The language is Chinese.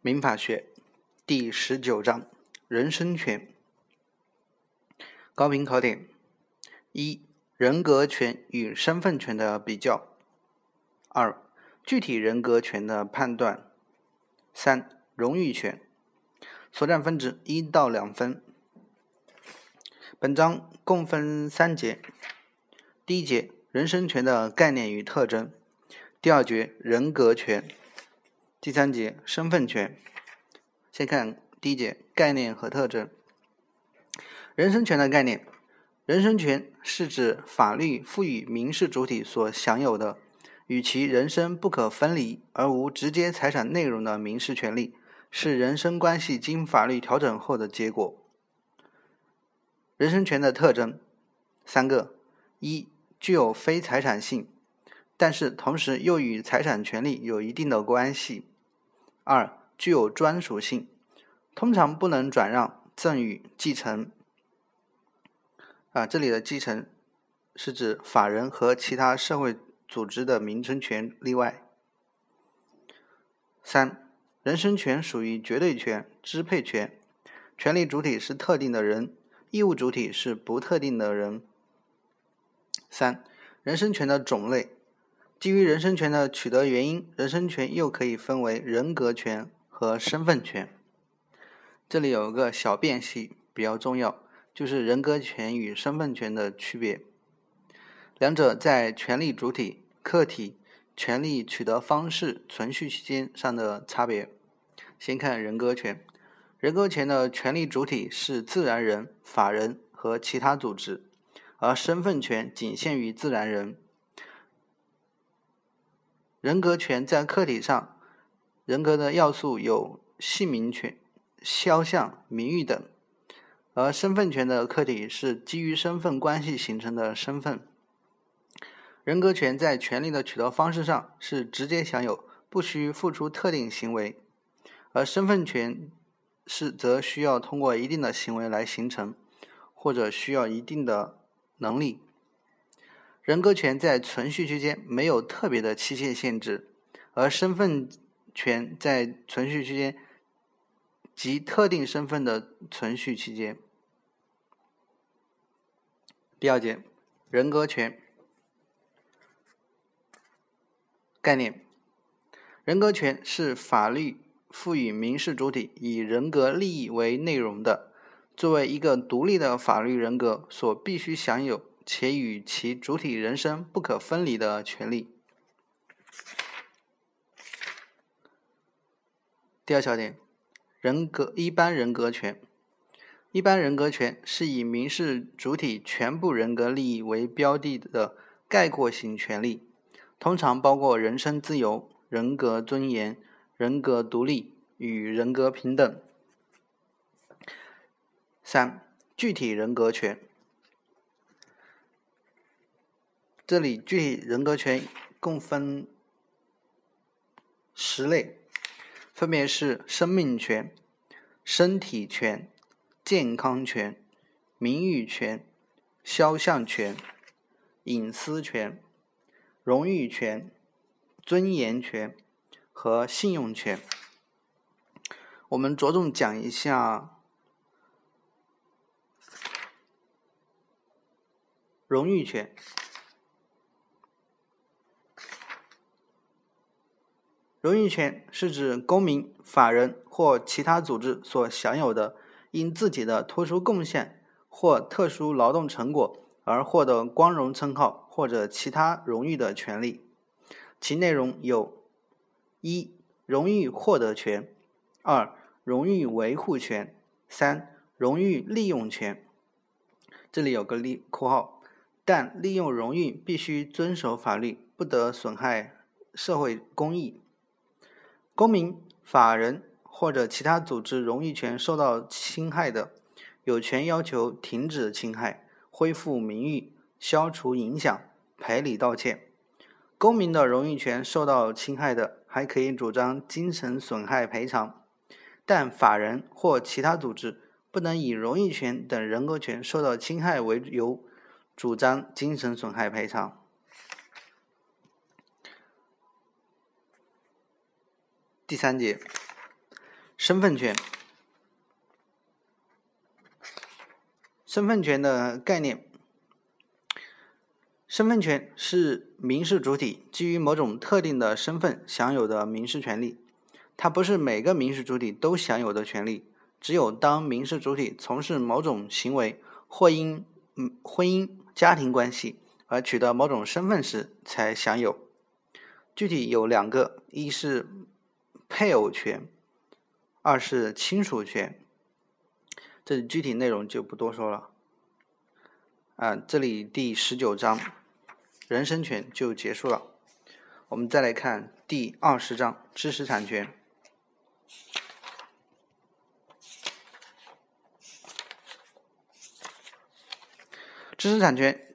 民法学第十九章人身权。高频考点：一、人格权与身份权的比较；二、具体人格权的判断；三、荣誉权。所占分值一到两分。本章共分三节：第一节，人身权的概念与特征；第二节，人格权。第三节身份权，先看第一节概念和特征。人身权的概念，人身权是指法律赋予民事主体所享有的与其人身不可分离而无直接财产内容的民事权利，是人身关系经法律调整后的结果。人身权的特征三个：一、具有非财产性。但是同时又与财产权利有一定的关系。二、具有专属性，通常不能转让、赠与、继承。啊，这里的继承是指法人和其他社会组织的名称权例外。三、人身权属于绝对权、支配权，权利主体是特定的人，义务主体是不特定的人。三、人身权的种类。基于人身权的取得原因，人身权又可以分为人格权和身份权。这里有一个小辨析比较重要，就是人格权与身份权的区别。两者在权利主体、客体、权利取得方式、存续期间上的差别。先看人格权，人格权的权利主体是自然人、法人和其他组织，而身份权仅限于自然人。人格权在客体上，人格的要素有姓名权、肖像、名誉等；而身份权的客体是基于身份关系形成的身份。人格权在权利的取得方式上是直接享有，不需付出特定行为；而身份权是则需要通过一定的行为来形成，或者需要一定的能力。人格权在存续期间没有特别的期限限制，而身份权在存续期间及特定身份的存续期间。第二节，人格权概念：人格权是法律赋予民事主体以人格利益为内容的，作为一个独立的法律人格所必须享有。且与其主体人身不可分离的权利。第二小点，人格一般人格权。一般人格权是以民事主体全部人格利益为标的的概括性权利，通常包括人身自由、人格尊严、人格独立与人格平等。三、具体人格权。这里具体人格权共分十类，分别是生命权、身体权、健康权、名誉权、肖像权、隐私权、荣誉权、尊严权和信用权。我们着重讲一下荣誉权。荣誉权是指公民、法人或其他组织所享有的因自己的突出贡献或特殊劳动成果而获得光荣称号或者其他荣誉的权利。其内容有：一、荣誉获得权；二、荣誉维护权；三、荣誉利用权。这里有个例括号，但利用荣誉必须遵守法律，不得损害社会公益。公民、法人或者其他组织荣誉权受到侵害的，有权要求停止侵害、恢复名誉、消除影响、赔礼道歉。公民的荣誉权受到侵害的，还可以主张精神损害赔偿，但法人或其他组织不能以荣誉权等人格权受到侵害为由主张精神损害赔偿。第三节，身份权。身份权的概念，身份权是民事主体基于某种特定的身份享有的民事权利，它不是每个民事主体都享有的权利，只有当民事主体从事某种行为或因嗯婚姻家庭关系而取得某种身份时才享有。具体有两个，一是配偶权，二是亲属权。这里具体内容就不多说了。啊，这里第十九章人身权就结束了。我们再来看第二十章知识产权。知识产权